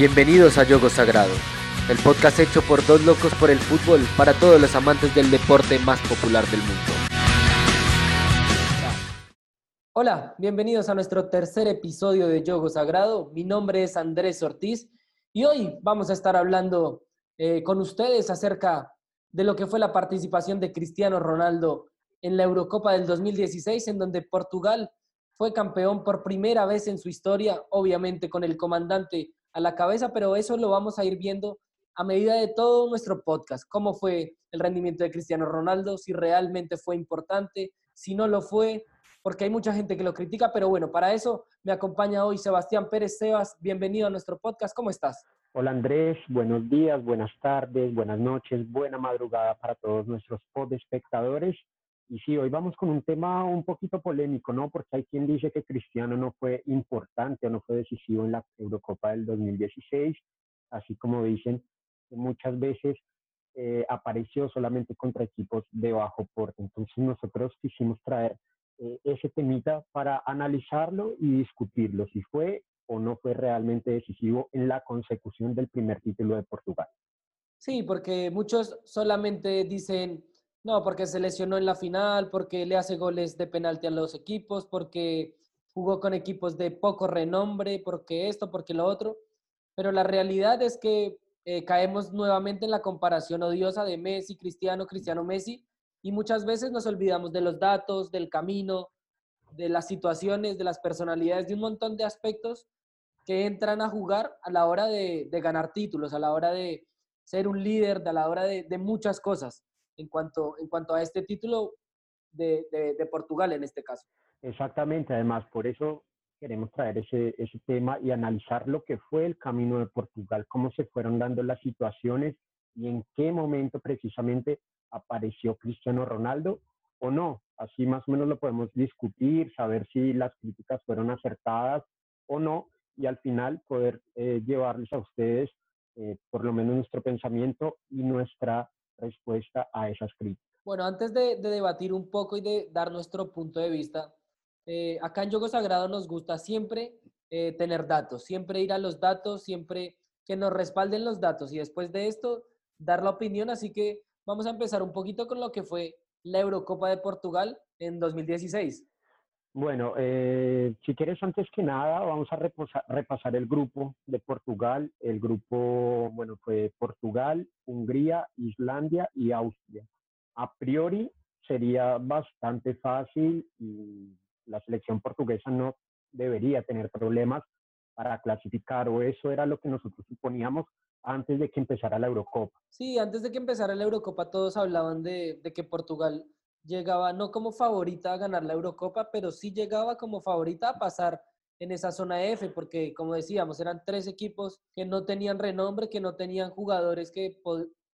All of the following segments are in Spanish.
Bienvenidos a Yogo Sagrado, el podcast hecho por dos locos por el fútbol para todos los amantes del deporte más popular del mundo. Hola, bienvenidos a nuestro tercer episodio de Yogo Sagrado. Mi nombre es Andrés Ortiz y hoy vamos a estar hablando eh, con ustedes acerca de lo que fue la participación de Cristiano Ronaldo en la Eurocopa del 2016, en donde Portugal fue campeón por primera vez en su historia, obviamente con el comandante a la cabeza, pero eso lo vamos a ir viendo a medida de todo nuestro podcast. ¿Cómo fue el rendimiento de Cristiano Ronaldo? Si realmente fue importante, si no lo fue, porque hay mucha gente que lo critica, pero bueno, para eso me acompaña hoy Sebastián Pérez. Sebas, bienvenido a nuestro podcast. ¿Cómo estás? Hola Andrés, buenos días, buenas tardes, buenas noches, buena madrugada para todos nuestros pod espectadores. Y sí, hoy vamos con un tema un poquito polémico, ¿no? Porque hay quien dice que Cristiano no fue importante o no fue decisivo en la Eurocopa del 2016, así como dicen que muchas veces eh, apareció solamente contra equipos de bajo porte. Entonces nosotros quisimos traer eh, ese temita para analizarlo y discutirlo, si fue o no fue realmente decisivo en la consecución del primer título de Portugal. Sí, porque muchos solamente dicen no, porque se lesionó en la final, porque le hace goles de penalti a los equipos, porque jugó con equipos de poco renombre, porque esto, porque lo otro. Pero la realidad es que eh, caemos nuevamente en la comparación odiosa de Messi, Cristiano, Cristiano, Messi, y muchas veces nos olvidamos de los datos, del camino, de las situaciones, de las personalidades, de un montón de aspectos que entran a jugar a la hora de, ganar títulos, a la hora de ser un líder, a la hora de muchas cosas en cuanto, en cuanto a este título de, de, Portugal en este caso. Exactamente, además por eso queremos traer ese, ese tema y analizar lo que fue el camino de Portugal, cómo se fueron dando las situaciones y en qué momento precisamente apareció Cristiano Ronaldo o no. Así más o menos lo podemos discutir, saber si las críticas fueron acertadas o no y al final poder eh, llevarles a ustedes eh, por lo menos nuestro pensamiento y nuestra respuesta a esas críticas. Bueno, antes de, debatir un poco y de dar nuestro punto de vista, eh, acá en Yogo Sagrado nos gusta siempre eh, tener datos, siempre ir a los datos, siempre que nos respalden los datos y después de esto dar la opinión. Así que vamos a empezar un poquito con lo que fue la Eurocopa de Portugal en 2016. Bueno, eh, si quieres, antes que nada, vamos a repasar el grupo de Portugal. El grupo, bueno, fue Portugal, Hungría, Islandia y Austria. A priori sería bastante fácil y la selección portuguesa no debería tener problemas para clasificar, o eso era lo que nosotros suponíamos antes de que empezara la Eurocopa. Sí, antes de que empezara la Eurocopa todos hablaban de, de que Portugal llegaba no como favorita a ganar la Eurocopa, pero sí llegaba como favorita a pasar en esa zona F, porque como decíamos, eran tres equipos que no tenían renombre, que no tenían jugadores que,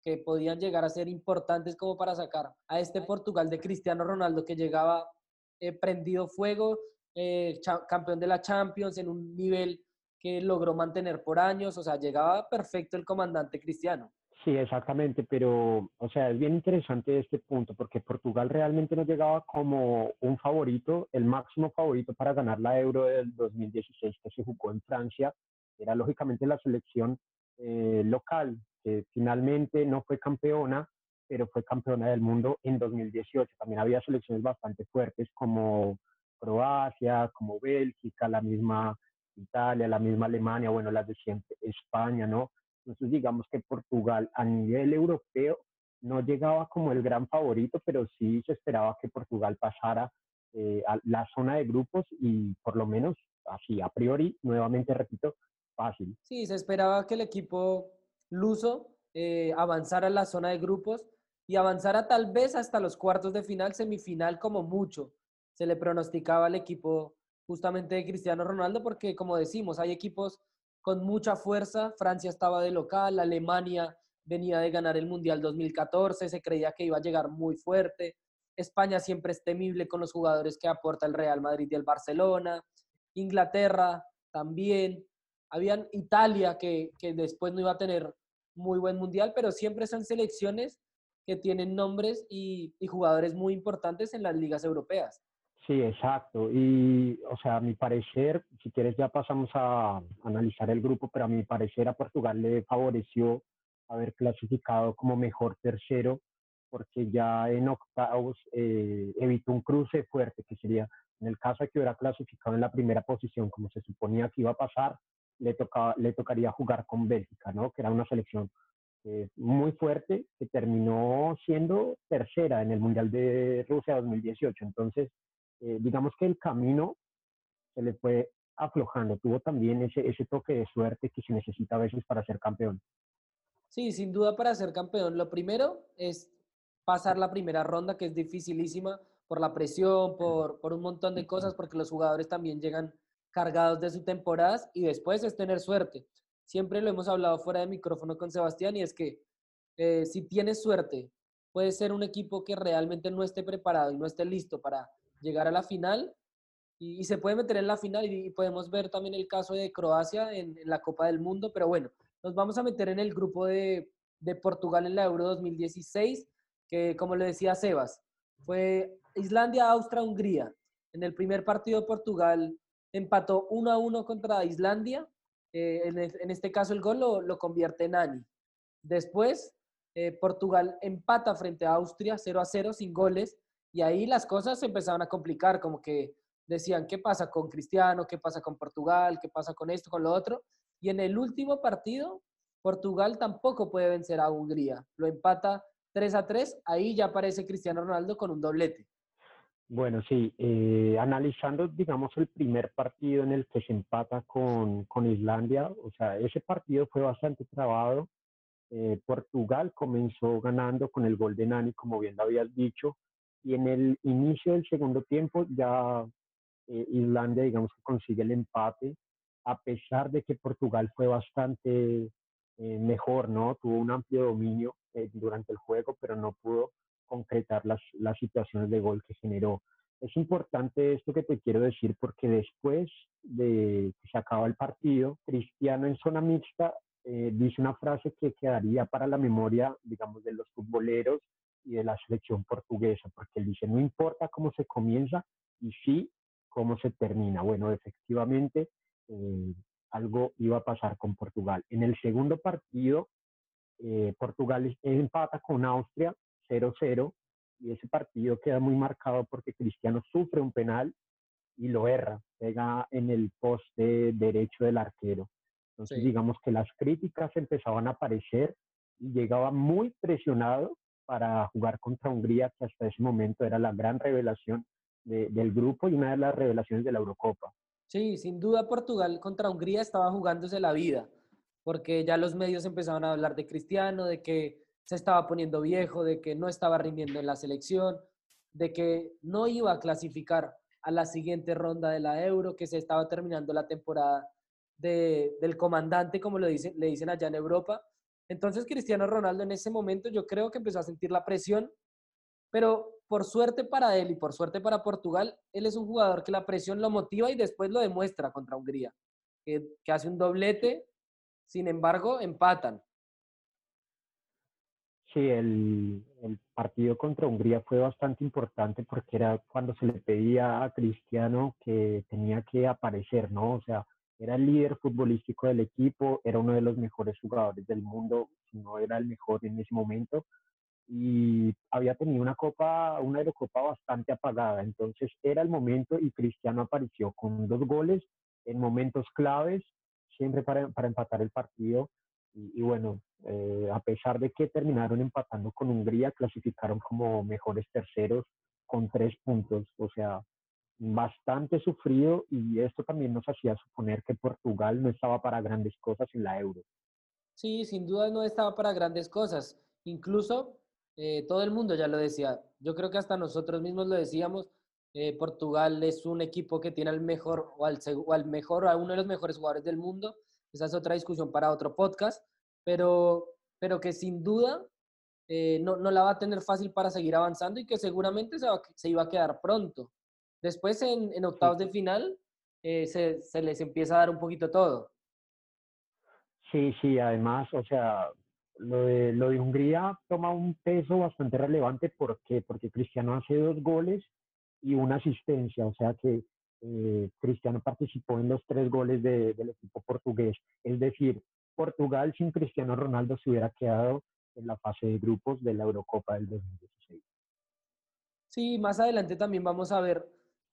que podían llegar a ser importantes como para sacar a este Portugal de Cristiano Ronaldo que llegaba eh, prendido fuego, eh, campeón de la Champions en un nivel que logró mantener por años, o sea, llegaba perfecto el comandante Cristiano. Sí, exactamente, pero, o sea, es bien interesante este punto porque Portugal realmente no llegaba como un favorito, el máximo favorito para ganar la Euro del 2016 que se jugó en Francia, era lógicamente la selección eh, local, que finalmente no fue campeona, pero fue campeona del mundo en 2018. También había selecciones bastante fuertes como Croacia, como Bélgica, la misma Italia, la misma Alemania, bueno, las de siempre, España, ¿no? Entonces, digamos que Portugal a nivel europeo no llegaba como el gran favorito, pero sí se esperaba que Portugal pasara eh, a la zona de grupos y por lo menos así, a priori, nuevamente repito, fácil. Sí, se esperaba que el equipo luso eh, avanzara a la zona de grupos y avanzara tal vez hasta los cuartos de final, semifinal como mucho. Se le pronosticaba al equipo justamente de Cristiano Ronaldo porque, como decimos, hay equipos con mucha fuerza. Francia estaba de local, Alemania venía de ganar el Mundial 2014, se creía que iba a llegar muy fuerte. España siempre es temible con los jugadores que aporta el Real Madrid y el Barcelona. Inglaterra también. Habían Italia que, después no iba a tener muy buen mundial, pero siempre son selecciones que tienen nombres y, y jugadores muy importantes en las ligas europeas. Sí, exacto. Y, o sea, a mi parecer, si quieres ya pasamos a analizar el grupo, pero a mi parecer a Portugal le favoreció haber clasificado como mejor tercero, porque ya en octavos eh, evitó un cruce fuerte, que sería, en el caso de que hubiera clasificado en la primera posición, como se suponía que iba a pasar, le, tocaba, le tocaría jugar con Bélgica, ¿no? Que era una selección eh, muy fuerte, que terminó siendo tercera en el Mundial de Rusia 2018. Entonces, eh, digamos que el camino se le fue aflojando, tuvo también ese, ese toque de suerte que se necesita a veces para ser campeón. Sí, sin duda para ser campeón. Lo primero es pasar la primera ronda, que es dificilísima por la presión, por, por un montón de cosas, porque los jugadores también llegan cargados de su temporada y después es tener suerte. Siempre lo hemos hablado fuera de micrófono con Sebastián y es que eh, si tienes suerte, puede ser un equipo que realmente no esté preparado y no esté listo para llegar a la final y, se puede meter en la final y, podemos ver también el caso de Croacia en, la Copa del Mundo, pero bueno, nos vamos a meter en el grupo de, de Portugal en la Euro 2016, que como le decía Sebas, fue Islandia, Austria, Hungría. En el primer partido Portugal empató 1 a 1 contra Islandia. Eh, en, este caso el gol lo, lo convierte Nani. Después eh, Portugal empata frente a Austria 0 a 0 sin goles y ahí las cosas se empezaron a complicar, como que decían, ¿qué pasa con Cristiano? ¿Qué pasa con Portugal? ¿Qué pasa con esto, con lo otro? Y en el último partido, Portugal tampoco puede vencer a Hungría. Lo empata 3 a 3, ahí ya aparece Cristiano Ronaldo con un doblete. Bueno, sí, eh, analizando, digamos, el primer partido en el que se empata con, con Islandia, o sea, ese partido fue bastante trabado. Eh, Portugal comenzó ganando con el gol de Nani, como bien lo habías dicho, y en el inicio del segundo tiempo ya eh, Islandia, digamos consigue el empate, a pesar de que Portugal fue bastante eh, mejor, ¿no? Tuvo un amplio dominio eh, durante el juego, pero no pudo concretar las, las situaciones de gol que generó. Es importante esto que te quiero decir porque después de que se acaba el partido, Cristiano en zona mixta dice una frase que quedaría para la memoria, digamos, de los futboleros y de la selección portuguesa, porque él dice, no importa cómo se comienza y sí cómo se termina. Bueno, efectivamente, eh, algo iba a pasar con Portugal. En el segundo partido, eh, Portugal empata con Austria 0-0 y ese partido queda muy marcado porque Cristiano sufre un penal y lo erra, pega en el poste derecho del arquero. Entonces, digamos que las críticas empezaban a aparecer y llegaba muy presionado para jugar contra Hungría, que hasta ese momento era la gran revelación del grupo y una de las revelaciones de la Eurocopa. Sí, sin duda Portugal contra Hungría estaba jugándose la vida, porque ya los medios empezaban a hablar de Cristiano, de que se estaba poniendo viejo, de que no estaba rindiendo en la selección, de que no iba a clasificar a la siguiente ronda de la Euro, que se estaba terminando la temporada del comandante, como lo dicen, le dicen allá en Europa. Entonces Cristiano Ronaldo en ese momento yo creo que empezó a sentir la presión, pero por suerte para él y por suerte para Portugal, él es un jugador que la presión lo motiva y después lo demuestra contra Hungría, que, hace un doblete, sin embargo, empatan. Sí, el, el, partido contra Hungría fue bastante importante porque era cuando se le pedía a Cristiano que tenía que aparecer, ¿no? O sea, era el líder futbolístico del equipo, era uno de los mejores jugadores del mundo, si no era el mejor en ese momento, y había tenido una copa, una Eurocopa bastante apagada, entonces era el momento y Cristiano apareció con dos goles en momentos claves, siempre para, para empatar el partido, y, bueno, eh, a pesar de que terminaron empatando con Hungría, clasificaron como mejores terceros con tres puntos, o sea, bastante sufrido y esto también nos hacía suponer que Portugal no estaba para grandes cosas en la euro. Sí, sin duda no estaba para grandes cosas. Incluso eh, todo el mundo ya lo decía. Yo creo que hasta nosotros mismos lo decíamos. Eh, Portugal es un equipo que tiene al mejor o al, o al mejor a uno de los mejores jugadores del mundo. Esa es otra discusión para otro podcast. Pero, pero que sin duda eh, no, no, la va a tener fácil para seguir avanzando y que seguramente se, se iba a quedar pronto. Después en, octavos de final eh, se, les empieza a dar un poquito todo. Sí, sí, además, o sea, lo de, lo de Hungría toma un peso bastante relevante. ¿Por qué? Porque Cristiano hace dos goles y una asistencia, o sea que eh, Cristiano participó en los tres goles del equipo portugués. Es decir, Portugal sin Cristiano Ronaldo se hubiera quedado en la fase de grupos de la Eurocopa del 2016. Sí, más adelante también vamos a ver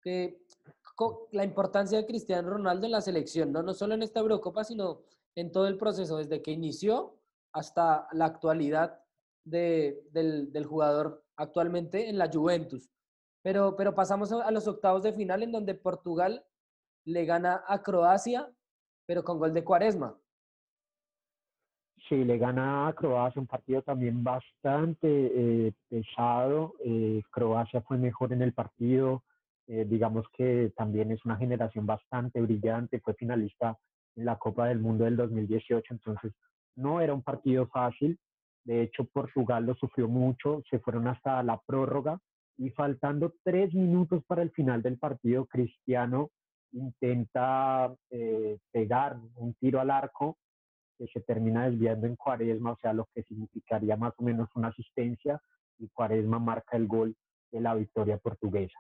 la importancia de Cristiano Ronaldo en la selección, ¿no? no solo en esta Eurocopa, sino en todo el proceso, desde que inició hasta la actualidad del, del, jugador actualmente en la Juventus. Pero, pero pasamos a los octavos de final en donde Portugal le gana a Croacia, pero con gol de Cuaresma. Sí, le gana a Croacia un partido también bastante eh, pesado. Eh, Croacia fue mejor en el partido. Eh, digamos que también es una generación bastante brillante. Fue finalista en la Copa del Mundo del 2018, entonces no era un partido fácil. De hecho, Portugal lo sufrió mucho. Se fueron hasta la prórroga y faltando tres minutos para el final del partido, Cristiano intenta eh, pegar un tiro al arco que se termina desviando en Cuaresma, o sea, lo que significaría más o menos una asistencia y Cuaresma marca el gol de la victoria portuguesa.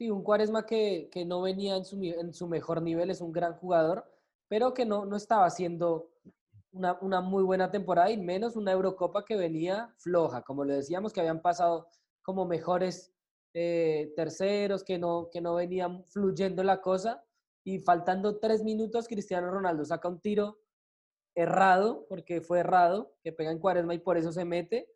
Sí, un Cuaresma que, que no venía en su, en su, mejor nivel, es un gran jugador, pero que no, no estaba haciendo una, una, muy buena temporada y menos una Eurocopa que venía floja, como le decíamos, que habían pasado como mejores eh, terceros, que no, que no venían fluyendo la cosa. Y faltando tres minutos, Cristiano Ronaldo saca un tiro errado, porque fue errado, que pega en cuaresma y por eso se mete.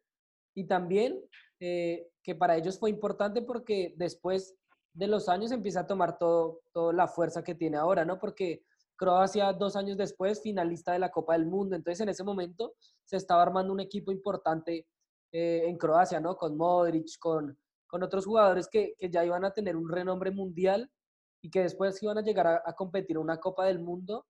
Y también eh, que para ellos fue importante porque después de los años empieza a tomar todo, toda la fuerza que tiene ahora, ¿no? Porque Croacia dos años después, finalista de la Copa del Mundo. Entonces en ese momento se estaba armando un equipo importante eh, en Croacia, ¿no? Con Modric, con, con otros jugadores que, que, ya iban a tener un renombre mundial y que después iban a llegar a, competir una Copa del Mundo.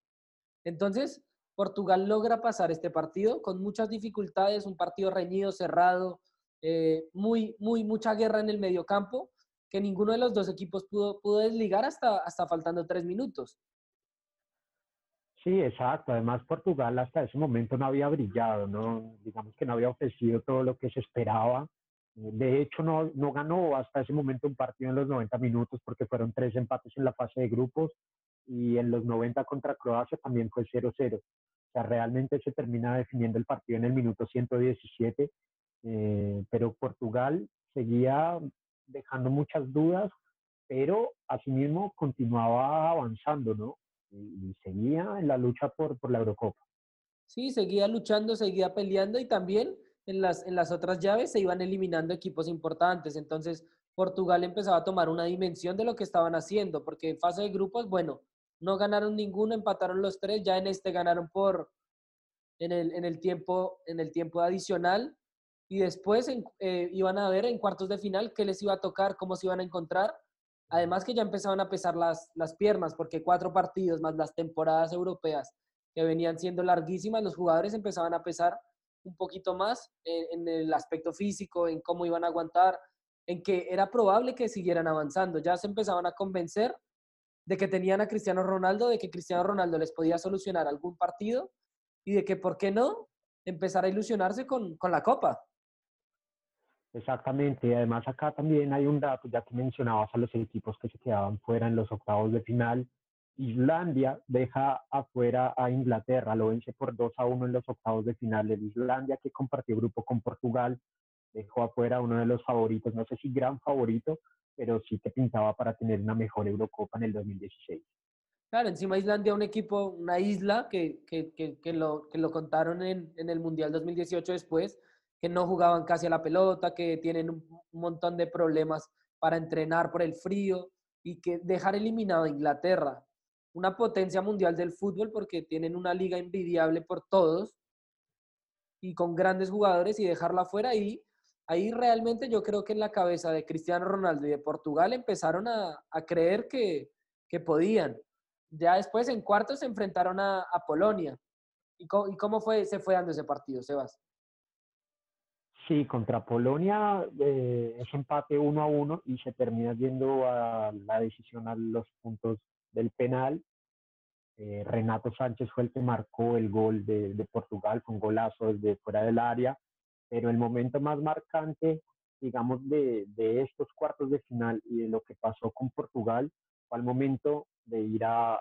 Entonces, Portugal logra pasar este partido con muchas dificultades, un partido reñido, cerrado, eh, muy, muy, mucha guerra en el mediocampo, que ninguno de los dos equipos pudo, pudo desligar hasta, hasta faltando tres minutos. Sí, exacto. Además, Portugal hasta ese momento no había brillado, ¿no? Digamos que no había ofrecido todo lo que se esperaba. De hecho, no, no ganó hasta ese momento un partido en los 90 minutos porque fueron tres empates en la fase de grupos y en los 90 contra Croacia también fue 0-0. O sea, realmente se termina definiendo el partido en el minuto 117, eh, pero Portugal seguía dejando muchas dudas, pero asimismo continuaba avanzando, ¿no? y, seguía en la lucha por, por la Eurocopa. Sí, seguía luchando, seguía peleando y también en las, en las otras llaves se iban eliminando equipos importantes. Entonces, Portugal empezaba a tomar una dimensión de lo que estaban haciendo, porque en fase de grupos, bueno, no ganaron ninguno, empataron los tres, ya en este ganaron por en el, en el, tiempo, en el tiempo adicional y después eh, iban a ver en cuartos de final qué les iba a tocar, cómo se iban a encontrar Además que ya empezaban a pesar las, las piernas, porque cuatro partidos más las temporadas europeas que venían siendo larguísimas, los jugadores empezaban a pesar un poquito más en, el aspecto físico, en cómo iban a aguantar, en que era probable que siguieran avanzando. Ya se empezaban a convencer de que tenían a Cristiano Ronaldo, de que Cristiano Ronaldo les podía solucionar algún partido y de que, ¿por qué no?, empezar a ilusionarse con, con la Copa. Exactamente, además acá también hay un dato, ya que mencionabas a los equipos que se quedaban fuera en los octavos de final. Islandia deja afuera a Inglaterra, lo vence por 2 a 1 en los octavos de final. El Islandia, que compartió grupo con Portugal, dejó afuera a uno de los favoritos, no sé si gran favorito, pero sí que pintaba para tener una mejor Eurocopa en el 2016. Claro, encima Islandia, un equipo, una isla que, que, que, que lo, que lo contaron en, en el Mundial 2018 después, que no jugaban casi a la pelota, que tienen un montón de problemas para entrenar por el frío y que dejar eliminado a Inglaterra, una potencia mundial del fútbol porque tienen una liga envidiable por todos y con grandes jugadores y dejarla afuera ahí, ahí realmente yo creo que en la cabeza de Cristiano Ronaldo y de Portugal empezaron a, creer que, podían. Ya después en cuartos se enfrentaron a, Polonia. ¿Y cómo, ¿Y cómo, fue, se fue dando ese partido, Sebas? Sí, contra Polonia eh, es empate uno a uno y se termina yendo a la decisión a los puntos del penal. Eh, Renato Sánchez fue el que marcó el gol de, Portugal con golazo desde fuera del área, pero el momento más marcante digamos, de, de, estos cuartos de final y de lo que pasó con Portugal fue al momento de ir a, a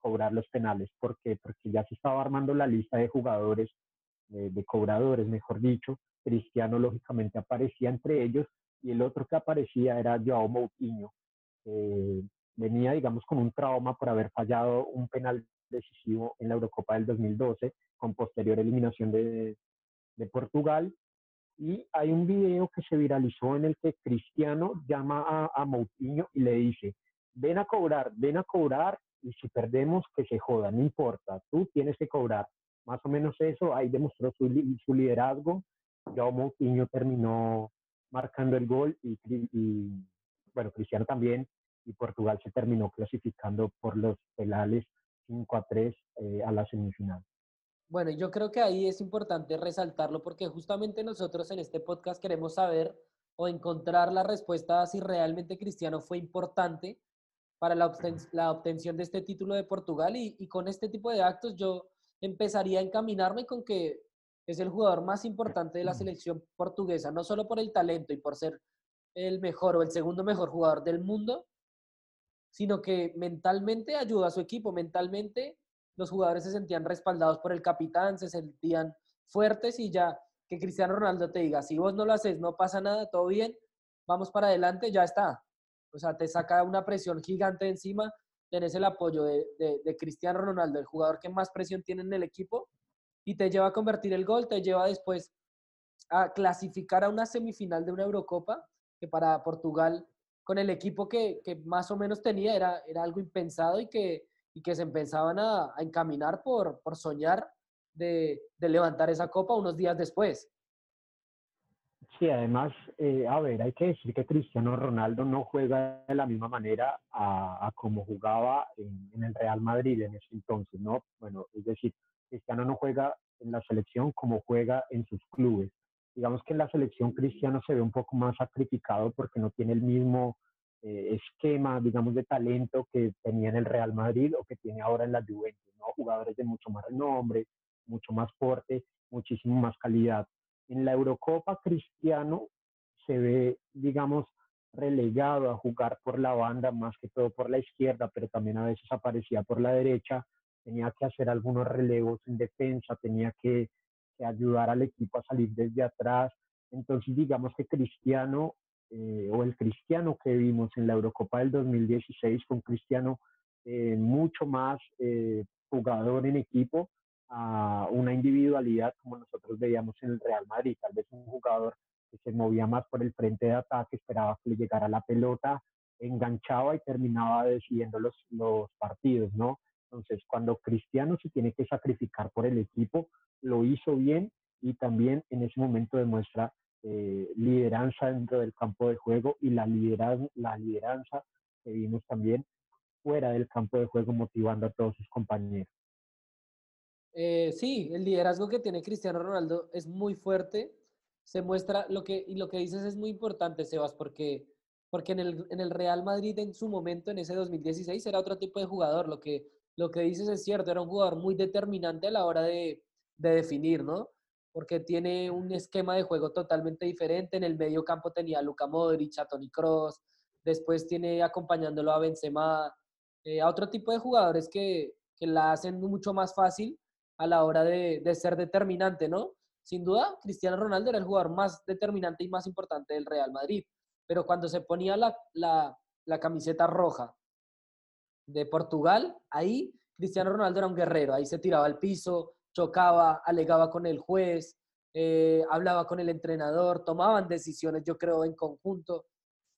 cobrar los penales. ¿Por qué? Porque ya se estaba armando la lista de jugadores, de, de cobradores, mejor dicho. Cristiano, lógicamente, aparecía entre ellos y el otro que aparecía era Joao Moutinho. Eh, venía, digamos, con un trauma por haber fallado un penal decisivo en la Eurocopa del 2012, con posterior eliminación de, de Portugal. Y hay un video que se viralizó en el que Cristiano llama a, a Moutinho y le dice, ven a cobrar, ven a cobrar y si perdemos, que se joda, no importa, tú tienes que cobrar. Más o menos eso, ahí demostró su, su liderazgo. Joao Moutinho terminó marcando el gol y, y, bueno, Cristiano también, y Portugal se terminó clasificando por los penales 5 a 3 eh, a la semifinal. Bueno, yo creo que ahí es importante resaltarlo porque justamente nosotros en este podcast queremos saber o encontrar la respuesta a si realmente Cristiano fue importante para la, obten la obtención de este título de Portugal y, y, con este tipo de actos yo empezaría a encaminarme con que es el jugador más importante de la selección portuguesa, no solo por el talento y por ser el mejor o el segundo mejor jugador del mundo, sino que mentalmente ayuda a su equipo, mentalmente los jugadores se sentían respaldados por el capitán, se sentían fuertes y ya que Cristiano Ronaldo te diga, si vos no lo haces, no pasa nada, todo bien, vamos para adelante, ya está. O sea, te saca una presión gigante encima, tenés el apoyo de, de, de Cristiano Ronaldo, el jugador que más presión tiene en el equipo, y te lleva a convertir el gol, te lleva después a clasificar a una semifinal de una Eurocopa, que para Portugal con el equipo que, que, más o menos tenía era, era algo impensado y que, y que se empezaban a, a encaminar por, por soñar de, de, levantar esa copa unos días después. Sí, además, eh, a ver, hay que decir que Cristiano Ronaldo no juega de la misma manera a, a como jugaba en, en, el Real Madrid en ese entonces, ¿no? Bueno, es decir, Cristiano no juega en la selección como juega en sus clubes digamos que en la selección Cristiano se ve un poco más sacrificado porque no tiene el mismo eh, esquema, digamos, de talento que tenía en el Real Madrid o que tiene ahora en la Juventus, ¿no? Jugadores de mucho más renombre, mucho más fuerte, muchísimo más calidad. En la Eurocopa Cristiano se ve, digamos, relegado a jugar por la banda, más que todo por la izquierda, pero también a veces aparecía por la derecha, tenía que hacer algunos relevos en defensa, tenía que que ayudar al equipo a salir desde atrás. Entonces, digamos que Cristiano eh, o el Cristiano que vimos en la Eurocopa del 2016 fue un Cristiano eh, mucho más eh, jugador en equipo a una individualidad como nosotros veíamos en el Real Madrid, tal vez un jugador que se movía más por el frente de ataque, esperaba que le llegara la pelota, enganchaba y terminaba decidiendo los, los partidos, ¿no? Entonces, cuando Cristiano se tiene que sacrificar por el equipo, lo hizo bien y también en ese momento demuestra eh, lideranza dentro del campo de juego y la lideranza, la lideranza que vimos también fuera del campo de juego motivando a todos sus compañeros. Eh, sí, el liderazgo que tiene Cristiano Ronaldo es muy fuerte. Se muestra lo que, y lo que dices es muy importante, Sebas, porque, porque en, el, en el Real Madrid en su momento, en ese 2016, era otro tipo de jugador. Lo que, lo que dices es cierto, era un jugador muy determinante a la hora de, de definir, ¿no? Porque tiene un esquema de juego totalmente diferente. En el medio campo tenía a Luka Modric, a Toni Kroos, después tiene acompañándolo a Benzema, eh, a otro tipo de jugadores que, que, la hacen mucho más fácil a la hora de, de, ser determinante, ¿no? Sin duda, Cristiano Ronaldo era el jugador más determinante y más importante del Real Madrid, pero cuando se ponía la, la, la camiseta roja de Portugal, ahí Cristiano Ronaldo era un guerrero, ahí se tiraba al piso, chocaba, alegaba con el juez, eh, hablaba con el entrenador, tomaban decisiones, yo creo, en conjunto.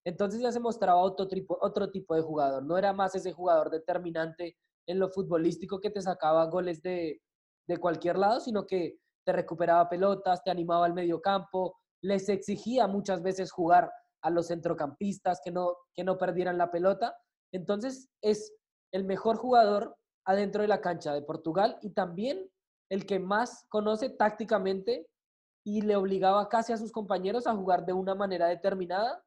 Entonces ya se mostraba otro tipo, otro tipo de jugador. No era más ese jugador determinante en lo futbolístico que te sacaba goles de, de cualquier lado, sino que te recuperaba pelotas, te animaba al medio campo, les exigía muchas veces jugar a los centrocampistas que no, que no perdieran la pelota. Entonces es el mejor jugador adentro de la cancha de Portugal y también el que más conoce tácticamente y le obligaba casi a sus compañeros a jugar de una manera determinada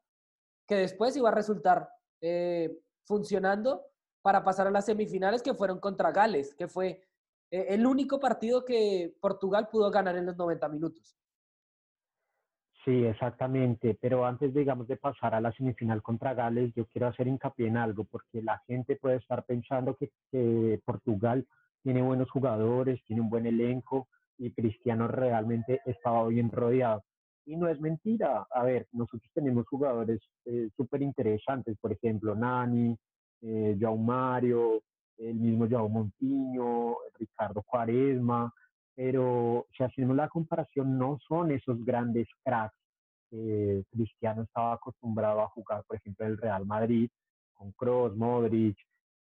que después iba a resultar eh, funcionando para pasar a las semifinales que fueron contra Gales, que fue eh, el único partido que Portugal pudo ganar en los 90 minutos. Sí, exactamente. Pero antes, digamos, de pasar a la semifinal contra Gales, yo quiero hacer hincapié en algo, porque la gente puede estar pensando que, que Portugal tiene buenos jugadores, tiene un buen elenco y Cristiano realmente estaba bien rodeado. Y no es mentira. A ver, nosotros tenemos jugadores eh, súper interesantes, por ejemplo, Nani, eh, João Mario, el mismo João Montiño, Ricardo Cuaresma, pero si hacemos la comparación, no son esos grandes cracks. Eh, Cristiano estaba acostumbrado a jugar, por ejemplo, el Real Madrid con Kroos, Modric,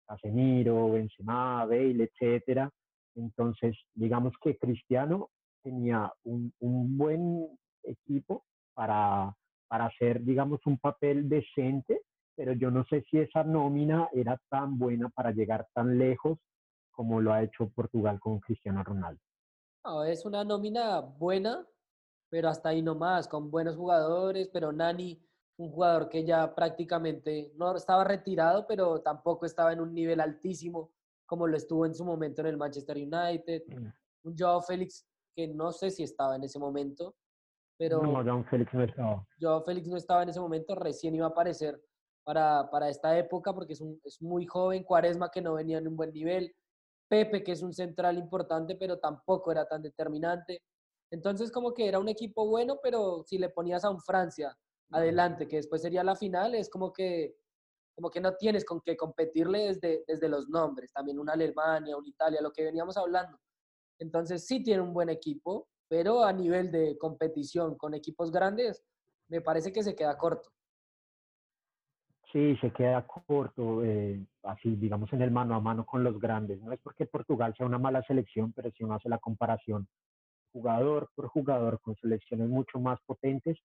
Casemiro, Benzema, Bale, etcétera. Entonces, digamos que Cristiano tenía un, un buen equipo para, para hacer, digamos, un papel decente, pero yo no sé si esa nómina era tan buena para llegar tan lejos como lo ha hecho Portugal con Cristiano Ronaldo. No, es una nómina buena, pero hasta ahí nomás, con buenos jugadores, pero Nani, un jugador que ya prácticamente no estaba retirado, pero tampoco estaba en un nivel altísimo como lo estuvo en su momento en el Manchester United. Mm. Un Joao Félix que no sé si estaba en ese momento, pero... No, Joao Félix no estaba. Joao Félix no estaba en ese momento, recién iba a aparecer para, para esta época porque es, un, es muy joven, Cuaresma que no venía en un buen nivel, Pepe que es un central importante pero tampoco era tan determinante. Entonces como que era un equipo bueno, pero si le ponías a un Francia adelante, que después sería la final, es como que, como que no tienes con qué competirle desde, desde los nombres, también una Alemania, una Italia, lo que veníamos hablando. Entonces sí tiene un buen equipo, pero a nivel de competición con equipos grandes, me parece que se queda corto. Sí, se queda corto, eh, así digamos en el mano a mano con los grandes. No es porque Portugal sea una mala selección, pero si uno hace la comparación jugador por jugador con selecciones mucho más potentes,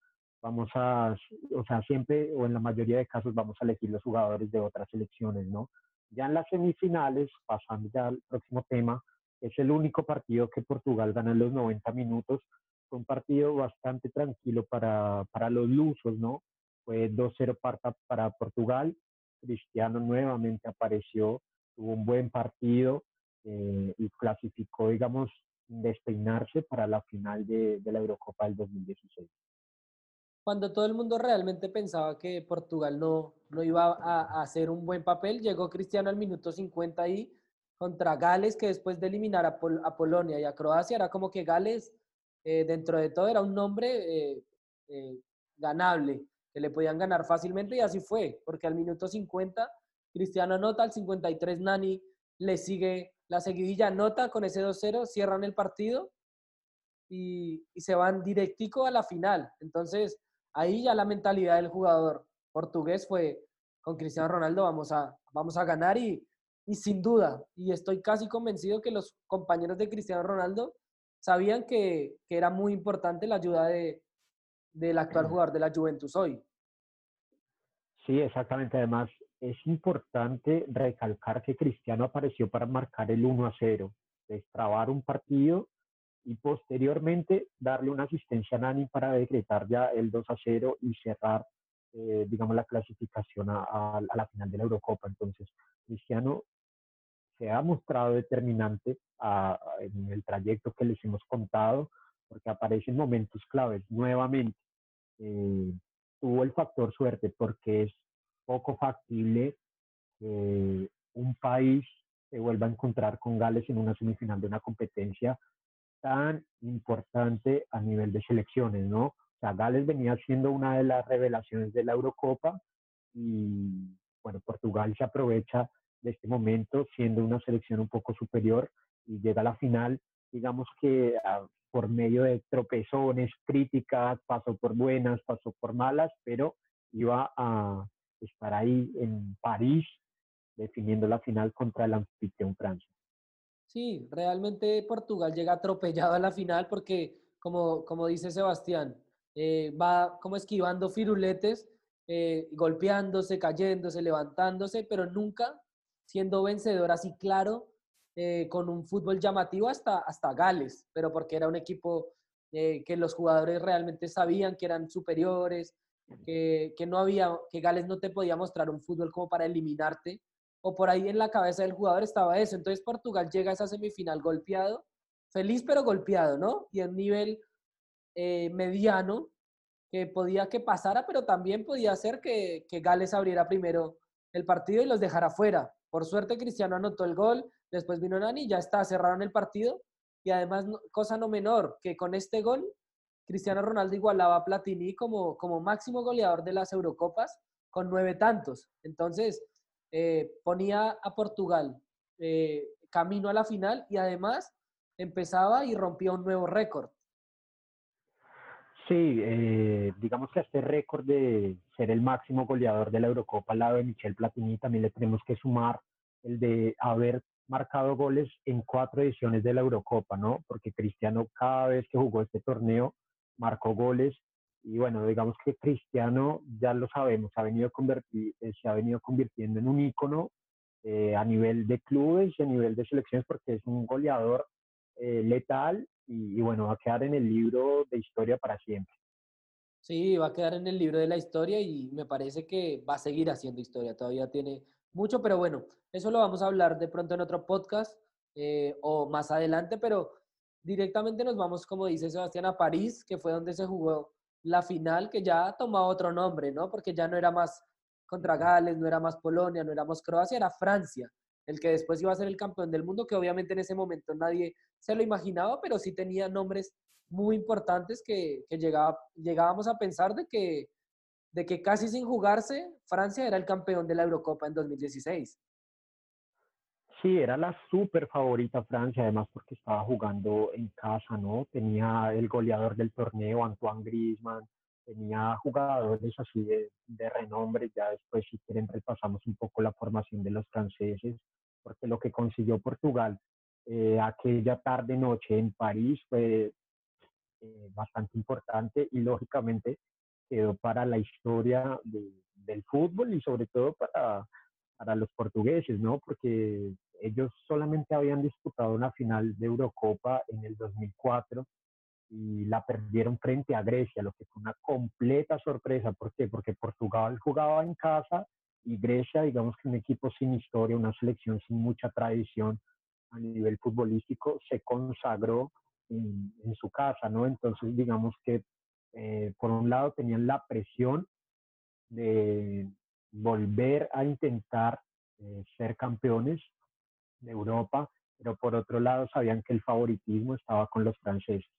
vamos a, o sea, siempre o en la mayoría de casos vamos a elegir los jugadores de otras selecciones, ¿no? Ya en las semifinales, pasando ya al próximo tema, es el único partido que Portugal gana en los 90 minutos. Fue un partido bastante tranquilo para, para los lusos, ¿no? Fue 2-0 para Portugal. Cristiano nuevamente apareció, tuvo un buen partido eh, y clasificó, digamos, despeinarse para la final de, de la Eurocopa del 2016 cuando todo el mundo realmente pensaba que Portugal no, no iba a, hacer un buen papel, llegó Cristiano al minuto 50 ahí contra Gales, que después de eliminar a, a Polonia y a Croacia, era como que Gales, eh, dentro de todo, era un nombre eh, eh, ganable, que le podían ganar fácilmente y así fue, porque al minuto 50 Cristiano anota, al 53 Nani le sigue la seguidilla, anota con ese 2-0, cierran el partido y, y, se van directico a la final. Entonces, ahí ya la mentalidad del jugador portugués fue, con Cristiano Ronaldo vamos a, vamos a ganar y y sin duda, y estoy casi convencido que los compañeros de Cristiano Ronaldo sabían que, era muy importante la ayuda de, del actual jugador de la Juventus hoy. Sí, exactamente. Además, es importante recalcar que Cristiano apareció para marcar el 1 a 0, destrabar un partido y posteriormente darle una asistencia a Nani para decretar ya el 2 a 0 y cerrar, eh, digamos, la clasificación a, a, la final de la Eurocopa. Entonces, Cristiano se ha mostrado determinante en el trayecto que les hemos contado, porque aparecen momentos claves nuevamente. Eh, tuvo el factor suerte porque es poco factible que un país se vuelva a encontrar con Gales en una semifinal de una competencia tan importante a nivel de selecciones, ¿no? O sea, Gales venía siendo una de las revelaciones de la Eurocopa y, bueno, Portugal se aprovecha de este momento, siendo una selección un poco superior y llega a la final, digamos que ah, por medio de tropezones, críticas, pasó por buenas, pasó por malas, pero iba a estar ahí en París definiendo la final contra el anfitrión Francia. Sí, realmente Portugal llega atropellado a la final porque, como, dice Sebastián, eh, va como esquivando firuletes, eh, golpeándose, cayéndose, levantándose, pero nunca siendo vencedor así claro, eh, con un fútbol llamativo hasta, hasta Gales, pero porque era un equipo eh, que los jugadores realmente sabían que eran superiores, que, que, no había, que Gales no te podía mostrar un fútbol como para eliminarte, o por ahí en la cabeza del jugador estaba eso. Entonces Portugal llega a esa semifinal golpeado, feliz pero golpeado, ¿no? Y a nivel eh, mediano, que podía que pasara, pero también podía ser que, que Gales abriera primero el partido y los dejara fuera. Por suerte Cristiano anotó el gol, después vino Nani, ya está, cerraron el partido y además, cosa no menor, que con este gol Cristiano Ronaldo igualaba a Platini como, máximo goleador de las Eurocopas con nueve tantos. Entonces, eh, ponía a Portugal eh, camino a la final y además empezaba y rompía un nuevo récord. Sí, eh, digamos que a este récord de ser el máximo goleador de la Eurocopa al lado de Michel Platini también le tenemos que sumar el de haber marcado goles en cuatro ediciones de la Eurocopa, ¿no? Porque Cristiano cada vez que jugó este torneo marcó goles y bueno, digamos que Cristiano, ya lo sabemos, ha venido eh, se ha venido convirtiendo en un ícono eh, a nivel de clubes y a nivel de selecciones porque es un goleador eh, letal y, bueno, va a quedar en el libro de historia para siempre. Sí, va a quedar en el libro de la historia y me parece que va a seguir haciendo historia. Todavía tiene mucho, pero bueno, eso lo vamos a hablar de pronto en otro podcast o más adelante, pero directamente nos vamos, como dice Sebastián, a París, que fue donde se jugó la final, que ya tomaba otro nombre, ¿no? Porque ya no era más contra Gales, no era más Polonia, no era más Croacia, era Francia, el que después iba a ser el campeón del mundo, que obviamente en ese momento nadie se lo imaginaba, pero sí tenía nombres muy importantes que, llegábamos a pensar de que, de que casi sin jugarse, Francia era el campeón de la Eurocopa en 2016. Sí, era la súper favorita Francia, además porque estaba jugando en casa, ¿no? Tenía el goleador del torneo, Antoine Griezmann, tenía jugadores así de, renombre, ya después si quieren repasamos un poco la formación de los franceses, porque lo que consiguió Portugal eh, aquella tarde-noche en París fue eh, bastante importante y lógicamente quedó para la historia del fútbol y sobre todo para, para los portugueses, ¿no? Porque ellos solamente habían disputado una final de Eurocopa en el 2004 y la perdieron frente a Grecia, lo que fue una completa sorpresa. ¿Por qué? Porque Portugal jugaba en casa y Grecia, digamos que un equipo sin historia, una selección sin mucha tradición a nivel futbolístico, se consagró en, su casa, ¿no? Entonces, digamos que eh, por un lado tenían la presión de volver a intentar eh, ser campeones de Europa, pero por otro lado sabían que el favoritismo estaba con los franceses.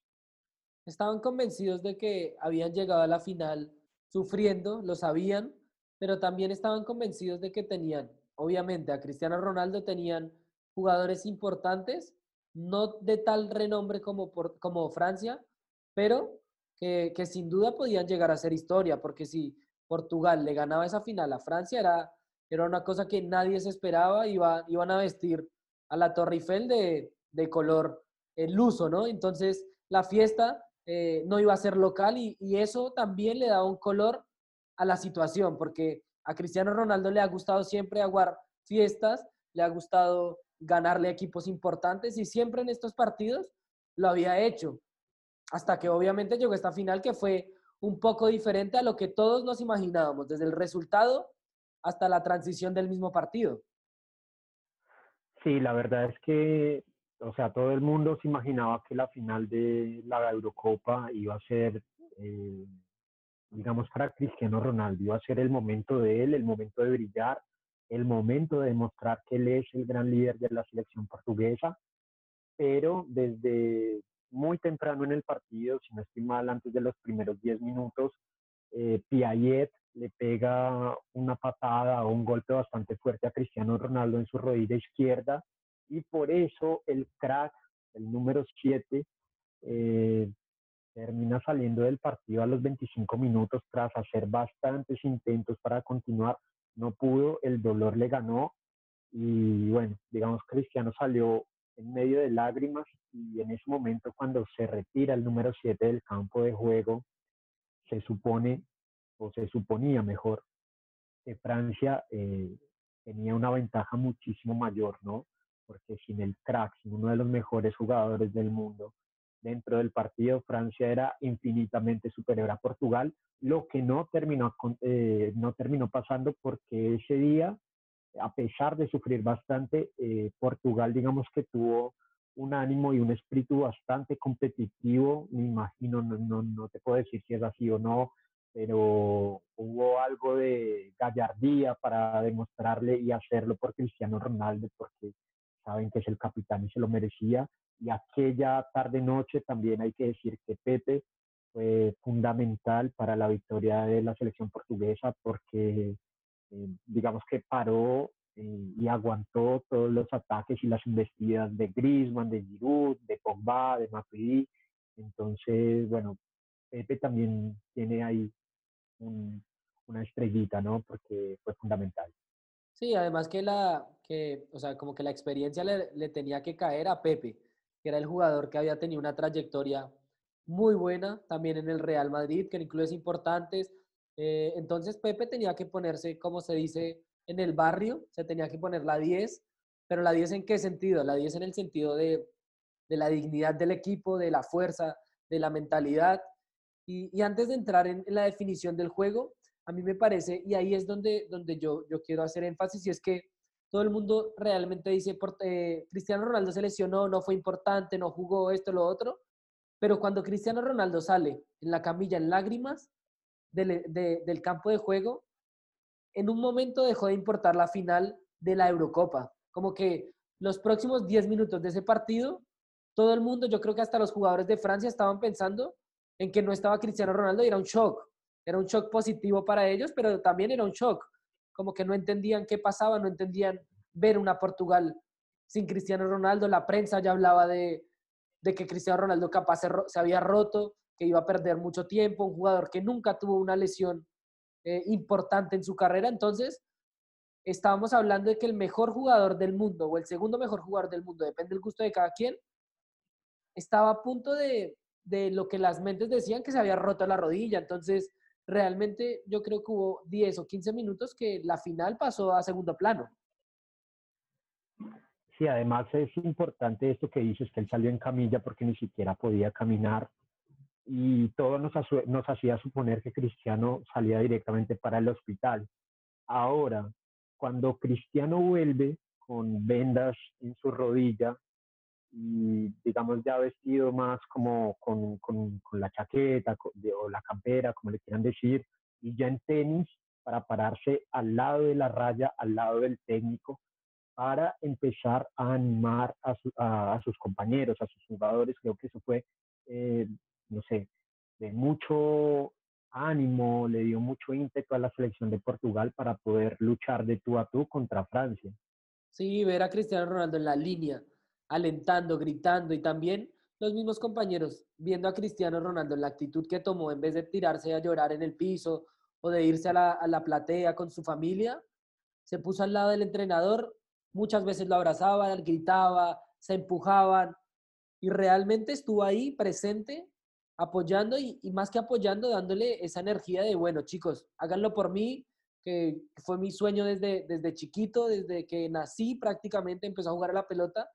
Estaban convencidos de que habían llegado a la final sufriendo, lo sabían, pero también estaban convencidos de que tenían, obviamente, a Cristiano Ronaldo tenían jugadores importantes, no de tal renombre como, como Francia, pero que, que, sin duda podían llegar a ser historia, porque si Portugal le ganaba esa final a Francia, era, era una cosa que nadie se esperaba, iba, iban a vestir a la Torre Eiffel de, de color eh, luso, ¿no? Entonces la fiesta eh, no iba a ser local y, y, eso también le daba un color a la situación, porque a Cristiano Ronaldo le ha gustado siempre aguar fiestas, le ha gustado ganarle equipos importantes y siempre en estos partidos lo había hecho, hasta que obviamente llegó esta final que fue un poco diferente a lo que todos nos imaginábamos, desde el resultado hasta la transición del mismo partido. Sí, la verdad es que, o sea, todo el mundo se imaginaba que la final de la Eurocopa iba a ser, eh, digamos, para Cristiano Ronaldo, iba a ser el momento de él, el momento de brillar, el momento de demostrar que él es el gran líder de la selección portuguesa, pero desde muy temprano en el partido, si no estoy mal, antes de los primeros 10 minutos, eh, le pega una patada o un golpe bastante fuerte a Cristiano Ronaldo en su rodilla izquierda y por eso el crack, el número 7, eh, termina saliendo del partido a los 25 minutos tras hacer bastantes intentos para continuar. No pudo, el dolor le ganó y bueno, digamos Cristiano salió en medio de lágrimas y en ese momento cuando se retira el número 7 del campo de juego, se supone o se suponía mejor, que Francia eh, tenía una ventaja muchísimo mayor, ¿no? Porque sin el crack, sin uno de los mejores jugadores del mundo dentro del partido, Francia era infinitamente superior a Portugal, lo que no terminó, eh, no terminó pasando porque ese día, a pesar de sufrir bastante, eh, Portugal, digamos que tuvo un ánimo y un espíritu bastante competitivo, me imagino, no, no, no te puedo decir si es así o no, pero hubo algo de gallardía para demostrarle y hacerlo por Cristiano Ronaldo, porque saben que es el capitán y se lo merecía. Y aquella tarde-noche también hay que decir que Pepe fue fundamental para la victoria de la selección portuguesa porque eh, digamos que paró eh, y aguantó todos los ataques y las investidas de Griezmann, de Giroud, de Pogba, de Matuidi. Entonces, bueno, Pepe también tiene ahí una estrellita, ¿no? Porque fue fundamental. Sí, además que la, que, o sea, como que la experiencia le, le tenía que caer a Pepe, que era el jugador que había tenido una trayectoria muy buena también en el Real Madrid, que en clubes importantes. Eh, entonces Pepe tenía que ponerse, como se dice, en el barrio, se tenía que poner la 10, pero la 10 en qué sentido? La 10 en el sentido de, de la dignidad del equipo, de la fuerza, de la mentalidad. Y, antes de entrar en, la definición del juego, a mí me parece, y ahí es donde, donde yo, yo quiero hacer énfasis, y es que todo el mundo realmente dice, eh, Cristiano Ronaldo se lesionó, no fue importante, no jugó esto, lo otro, pero cuando Cristiano Ronaldo sale en la camilla en lágrimas del campo de juego, en un momento dejó de importar la final de la Eurocopa. Como que los próximos 10 minutos de ese partido, todo el mundo, yo creo que hasta los jugadores de Francia estaban pensando en que no estaba Cristiano Ronaldo y era un shock. Era un shock positivo para ellos, pero también era un shock. Como que no entendían qué pasaba, no entendían ver una Portugal sin Cristiano Ronaldo. La prensa ya hablaba de, de que Cristiano Ronaldo capaz se, había roto, que iba a perder mucho tiempo, un jugador que nunca tuvo una lesión eh, importante en su carrera. Entonces, estábamos hablando de que el mejor jugador del mundo o el segundo mejor jugador del mundo, depende del gusto de cada quien, estaba a punto de, de lo que las mentes decían que se había roto la rodilla. Entonces, realmente yo creo que hubo 10 o 15 minutos que la final pasó a segundo plano. Sí, además es importante esto que dices, que él salió en camilla porque ni siquiera podía caminar y todo nos, nos hacía suponer que Cristiano salía directamente para el hospital. Ahora, cuando Cristiano vuelve con vendas en su rodilla y digamos ya vestido más como con, con, la chaqueta o la campera, como le quieran decir, y ya en tenis para pararse al lado de la raya, al lado del técnico, para empezar a animar a, a, sus compañeros, a sus jugadores. Creo que eso fue, eh, no sé, de mucho ánimo, le dio mucho ímpetu a la selección de Portugal para poder luchar de tú a tú contra Francia. Sí, ver a Cristiano Ronaldo en la línea, alentando, gritando y también los mismos compañeros viendo a Cristiano Ronaldo la actitud que tomó en vez de tirarse a llorar en el piso o de irse a la, platea con su familia, se puso al lado del entrenador muchas veces lo abrazaban, gritaba, se empujaban y realmente estuvo ahí presente, apoyando y, más que apoyando, dándole esa energía de, bueno, chicos, háganlo por mí, que fue mi sueño desde, desde chiquito, desde que nací prácticamente, empezó a jugar a la pelota,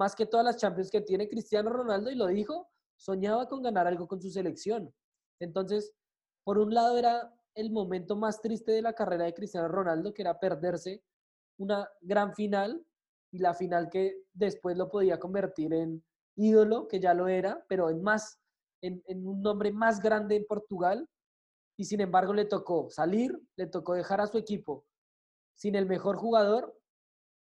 más que todas las Champions que tiene Cristiano Ronaldo y lo dijo, soñaba con ganar algo con su selección. Entonces, por un lado era el momento más triste de la carrera de Cristiano Ronaldo, que era perderse una gran final y la final que después lo podía convertir en ídolo, que ya lo era, pero en más, en, un nombre más grande en Portugal. Y sin embargo le tocó salir, le tocó dejar a su equipo sin el mejor jugador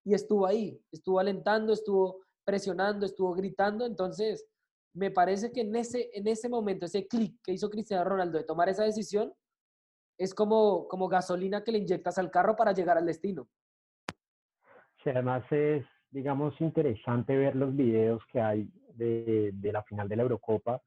y estuvo ahí, estuvo alentando, estuvo presionando, estuvo gritando. Entonces, me parece que en ese, en ese momento, ese clic que hizo Cristiano Ronaldo de tomar esa decisión, es como, como gasolina que le inyectas al carro para llegar al destino. Sí, además es, digamos, interesante ver los videos que hay de, de la final de la Eurocopa,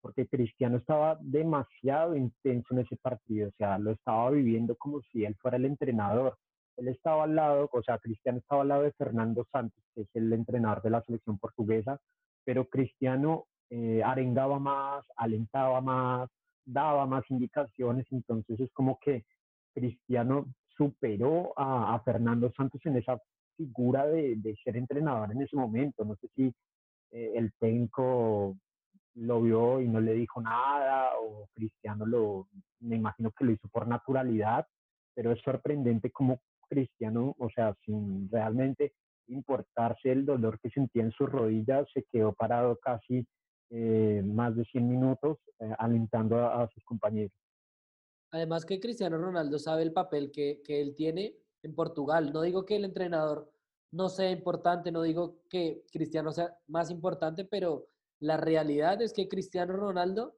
porque Cristiano estaba demasiado intenso en ese partido, o sea, lo estaba viviendo como si él fuera el entrenador. Él estaba al lado, o sea, Cristiano estaba al lado de Fernando Santos, que es el entrenador de la selección portuguesa, pero Cristiano eh, arengaba más, alentaba más, daba más indicaciones, entonces es como que Cristiano superó a, Fernando Santos en esa figura de, ser entrenador en ese momento. No sé si eh, el técnico lo vio y no le dijo nada o Cristiano lo, me imagino que lo hizo por naturalidad, pero es sorprendente como Cristiano, o sea, sin realmente importarse el dolor que sentía en sus rodillas, se quedó parado casi eh, más de 100 minutos eh, alentando a, sus compañeros. Además que Cristiano Ronaldo sabe el papel que, que él tiene en Portugal. No digo que el entrenador no sea importante, no digo que Cristiano sea más importante, pero la realidad es que Cristiano Ronaldo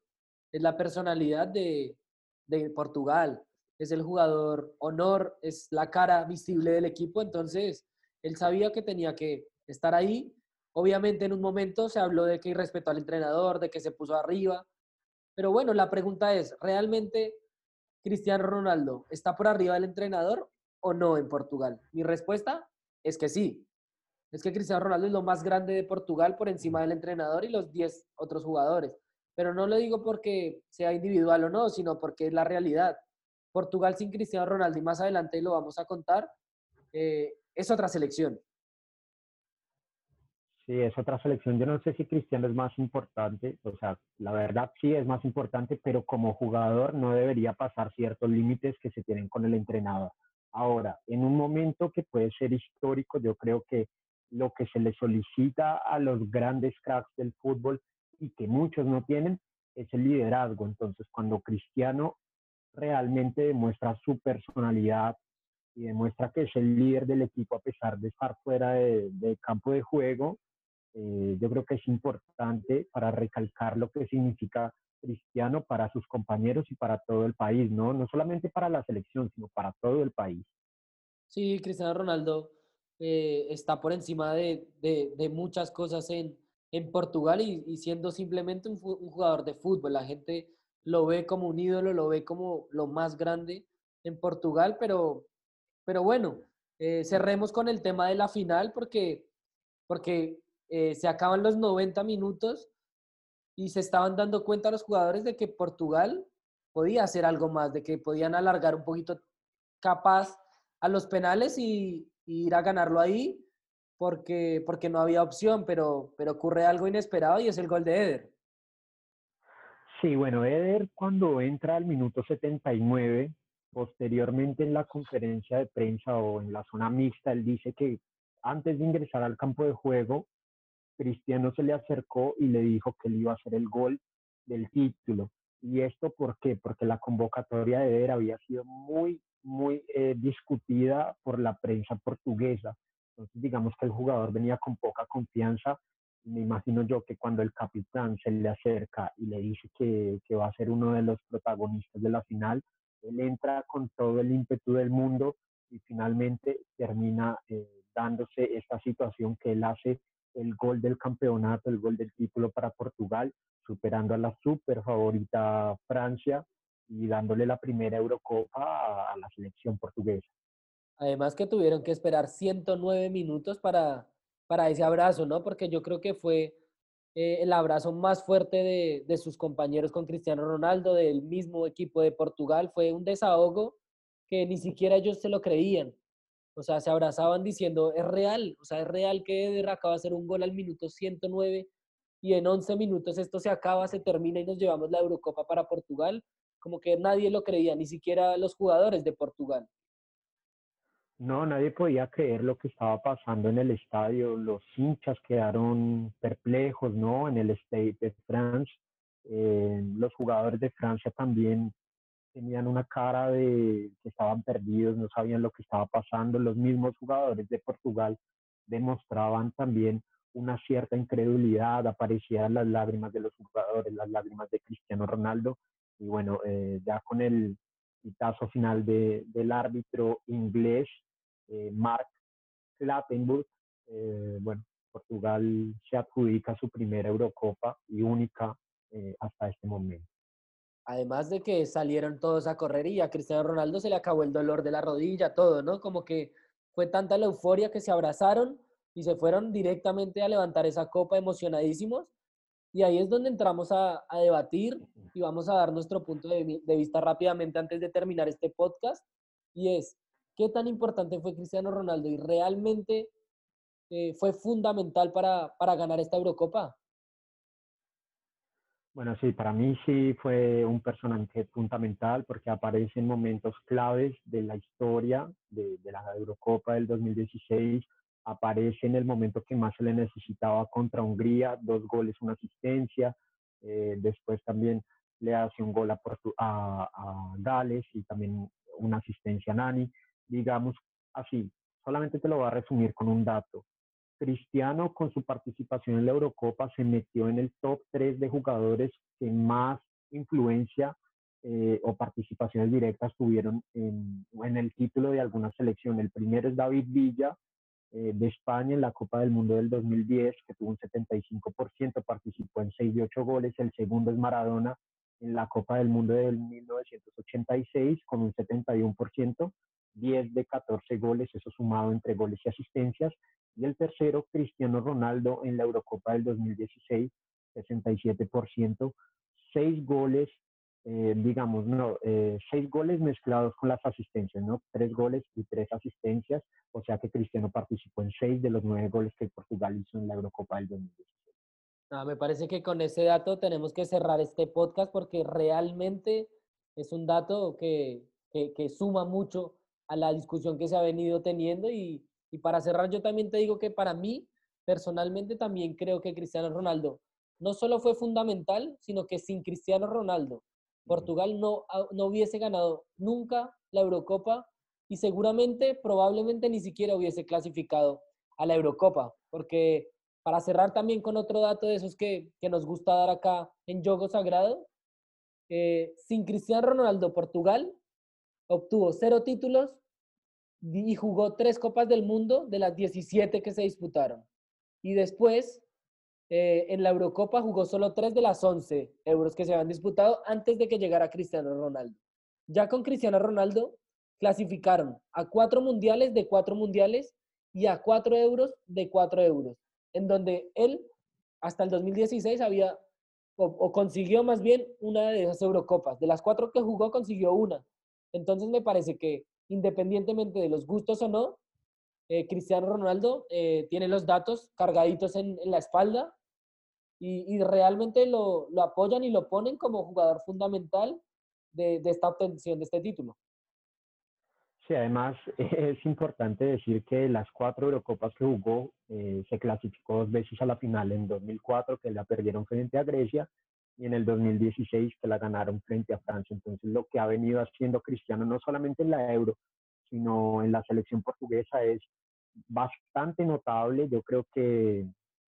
es la personalidad de, de Portugal, es el jugador honor, es la cara visible del equipo, entonces él sabía que tenía que estar ahí. Obviamente en un momento se habló de que irrespetó al entrenador, de que se puso arriba, pero bueno, la pregunta es, ¿realmente Cristiano Ronaldo está por arriba del entrenador o no en Portugal? Mi respuesta es que sí. Es que Cristiano Ronaldo es lo más grande de Portugal por encima del entrenador y los 10 otros jugadores. Pero no lo digo porque sea individual o no, sino porque es la realidad. Portugal sin Cristiano Ronaldo, y más adelante lo vamos a contar, eh, es otra selección. Sí, es otra selección. Yo no sé si Cristiano es más importante, o sea, la verdad sí es más importante, pero como jugador no debería pasar ciertos límites que se tienen con el entrenador. Ahora, en un momento que puede ser histórico, yo creo que lo que se le solicita a los grandes cracks del fútbol y que muchos no tienen es el liderazgo. Entonces, cuando Cristiano realmente demuestra su personalidad y demuestra que es el líder del equipo a pesar de estar fuera del de campo de juego, eh, yo creo que es importante para recalcar lo que significa cristiano para sus compañeros y para todo el país, ¿no? No solamente para la selección, sino para todo el país. Sí, Cristiano Ronaldo eh, está por encima de, de, muchas cosas en, en Portugal y, siendo simplemente un, jugador de fútbol. La gente lo ve como un ídolo, lo ve como lo más grande en Portugal, pero, pero bueno, eh, cerremos con el tema de la final porque, porque eh, se acaban los 90 minutos y se estaban dando cuenta los jugadores de que Portugal podía hacer algo más, de que podían alargar un poquito capaz a los penales y, ir a ganarlo ahí porque, porque no había opción, pero, pero ocurre algo inesperado y es el gol de Eder. Sí, bueno, Eder cuando entra al minuto 79, posteriormente en la conferencia de prensa o en la zona mixta, él dice que antes de ingresar al campo de juego, Cristiano se le acercó y le dijo que él iba a hacer el gol del título. ¿Y esto por qué? Porque la convocatoria de Eder había sido muy, muy eh, discutida por la prensa portuguesa. Entonces, digamos que el jugador venía con poca confianza. Me imagino yo que cuando el capitán se le acerca y le dice que, que va a ser uno de los protagonistas de la final, él entra con todo el ímpetu del mundo y finalmente termina eh, dándose esta situación que él hace el gol del campeonato, el gol del título para Portugal, superando a la super favorita Francia y dándole la primera Eurocopa a, la selección portuguesa. Además que tuvieron que esperar 109 minutos para, para ese abrazo, ¿no? Porque yo creo que fue eh, el abrazo más fuerte de, de, sus compañeros con Cristiano Ronaldo, del mismo equipo de Portugal. Fue un desahogo que ni siquiera ellos se lo creían. O sea, se abrazaban diciendo, es real, o sea, es real que Eder acaba de hacer un gol al minuto 109 y en 11 minutos esto se acaba, se termina y nos llevamos la Eurocopa para Portugal. Como que nadie lo creía, ni siquiera los jugadores de Portugal. No, nadie podía creer lo que estaba pasando en el estadio. Los hinchas quedaron perplejos, ¿no? En el Stade de France. Eh, los jugadores de Francia también tenían una cara de que estaban perdidos, no sabían lo que estaba pasando. Los mismos jugadores de Portugal demostraban también una cierta incredulidad, aparecían las lágrimas de los jugadores, las lágrimas de Cristiano Ronaldo. Y bueno, eh, ya con el pitazo final de, del árbitro inglés, eh, Mark Clattenburg, eh, bueno, Portugal se adjudica su primera Eurocopa y única hasta este momento. Además de que salieron todos a correr y a Cristiano Ronaldo se le acabó el dolor de la rodilla, todo, ¿no? Como que fue tanta la euforia que se abrazaron y se fueron directamente a levantar esa copa emocionadísimos. Y ahí es donde entramos a, debatir y vamos a dar nuestro punto de, vista rápidamente antes de terminar este podcast. Y es, ¿qué tan importante fue Cristiano Ronaldo y realmente eh, fue fundamental para, para ganar esta Eurocopa? Bueno, sí, para mí sí fue un personaje fundamental porque aparece en momentos claves de la historia de, la Eurocopa del 2016. Aparece en el momento que más se le necesitaba contra Hungría, dos goles, una asistencia. Eh, después también le hace un gol a, a, Gales y también una asistencia a Nani. Digamos así, solamente te lo voy a resumir con un dato. Cristiano con su participación en la Eurocopa se metió en el top 3 de jugadores que más influencia eh, o participaciones directas tuvieron en, en, el título de alguna selección. El primero es David Villa eh, de España en la Copa del Mundo del 2010, que tuvo un 75%, participó en 6 de 8 goles. El segundo es Maradona en la Copa del Mundo del 1986 con un 71%, 10 de 14 goles, eso sumado entre goles y asistencias. Y el tercero, Cristiano Ronaldo en la Eurocopa del 2016, 67%, 6 goles, eh, digamos, no, eh, 6 goles mezclados con las asistencias, ¿no? 3 goles y 3 asistencias, o sea que Cristiano participó en 6 de los 9 goles que Portugal hizo en la Eurocopa del 2016 me parece que con ese dato tenemos que cerrar este podcast porque realmente es un dato que, que, suma mucho a la discusión que se ha venido teniendo y, y, para cerrar yo también te digo que para mí personalmente también creo que Cristiano Ronaldo no solo fue fundamental, sino que sin Cristiano Ronaldo Portugal no, no hubiese ganado nunca la Eurocopa y seguramente, probablemente ni siquiera hubiese clasificado a la Eurocopa, porque para cerrar también con otro dato de esos que, que nos gusta dar acá en Yogo Sagrado, eh, sin Cristiano Ronaldo, Portugal obtuvo cero títulos y jugó tres Copas del Mundo de las 17 que se disputaron. Y después, eh, en la Eurocopa jugó solo tres de las 11 euros que se habían disputado antes de que llegara Cristiano Ronaldo. Ya con Cristiano Ronaldo clasificaron a cuatro mundiales de cuatro mundiales y a cuatro euros de cuatro euros en donde él hasta el 2016 había, o, consiguió más bien una de esas Eurocopas. De las cuatro que jugó, consiguió una. Entonces me parece que independientemente de los gustos o no, eh, Cristiano Ronaldo eh, tiene los datos cargaditos en, la espalda y, realmente lo, apoyan y lo ponen como jugador fundamental de esta obtención de este título además es importante decir que las cuatro Eurocopas que jugó eh, se clasificó dos veces a la final, en 2004 que la perdieron frente a Grecia y en el 2016 que la ganaron frente a Francia. Entonces lo que ha venido haciendo Cristiano no solamente en la Euro, sino en la selección portuguesa es bastante notable. Yo creo que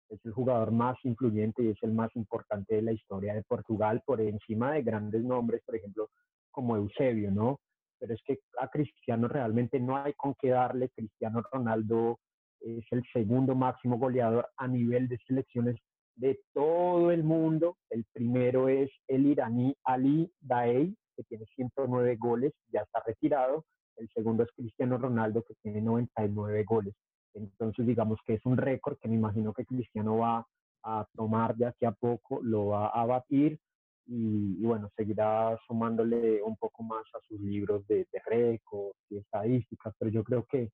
es el jugador más influyente y es el más importante de la historia de Portugal por encima de grandes nombres, por ejemplo, como Eusebio, ¿no? Pero es que a Cristiano realmente no hay con qué darle. Cristiano Ronaldo es el segundo máximo goleador a nivel de selecciones de todo el mundo. El primero es el iraní Ali Daei, que tiene 109 goles, ya está retirado. El segundo es Cristiano Ronaldo, que tiene 99 goles. Entonces, digamos que es un récord que me imagino que Cristiano va a tomar de aquí a poco, lo va a batir y, bueno, seguirá sumándole un poco más a sus libros de, de récords y estadísticas, pero yo creo que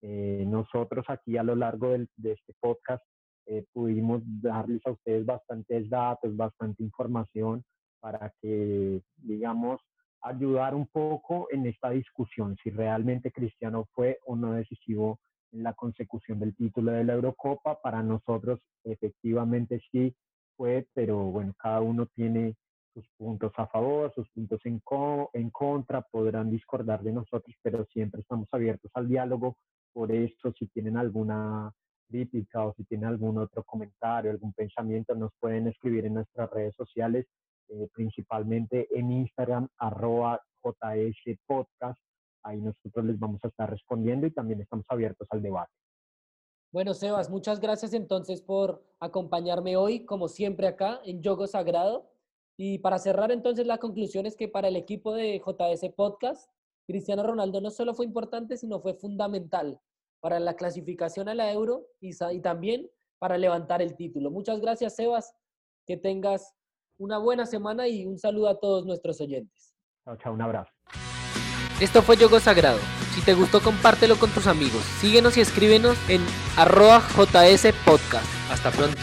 eh, nosotros aquí a lo largo de este podcast eh, pudimos darles a ustedes bastantes datos, bastante información para que, digamos, ayudar un poco en esta discusión, si realmente Cristiano fue o no decisivo en la consecución del título de la Eurocopa. Para nosotros, efectivamente sí fue, pero bueno, cada uno tiene sus puntos a favor, sus puntos en, en contra, podrán discordar de nosotros, pero siempre estamos abiertos al diálogo. Por esto, si tienen alguna crítica o si tienen algún otro comentario, algún pensamiento, nos pueden escribir en nuestras redes sociales, eh, principalmente en Instagram, arroba JS Podcast. Ahí nosotros les vamos a estar respondiendo y también estamos abiertos al debate. Bueno, Sebas, muchas gracias entonces por acompañarme hoy, como siempre acá en Yogo Sagrado. Y para cerrar entonces la conclusión es que para el equipo de JS Podcast, Cristiano Ronaldo no solo fue importante, sino fue fundamental para la clasificación a la Euro y, y también para levantar el título. Muchas gracias, Sebas. Que tengas una buena semana y un saludo a todos nuestros oyentes. Chao, chao, un abrazo. Esto fue Yogo Sagrado. Si te gustó, compártelo con tus amigos. Síguenos y escríbenos en arroba JS Podcast. Hasta pronto.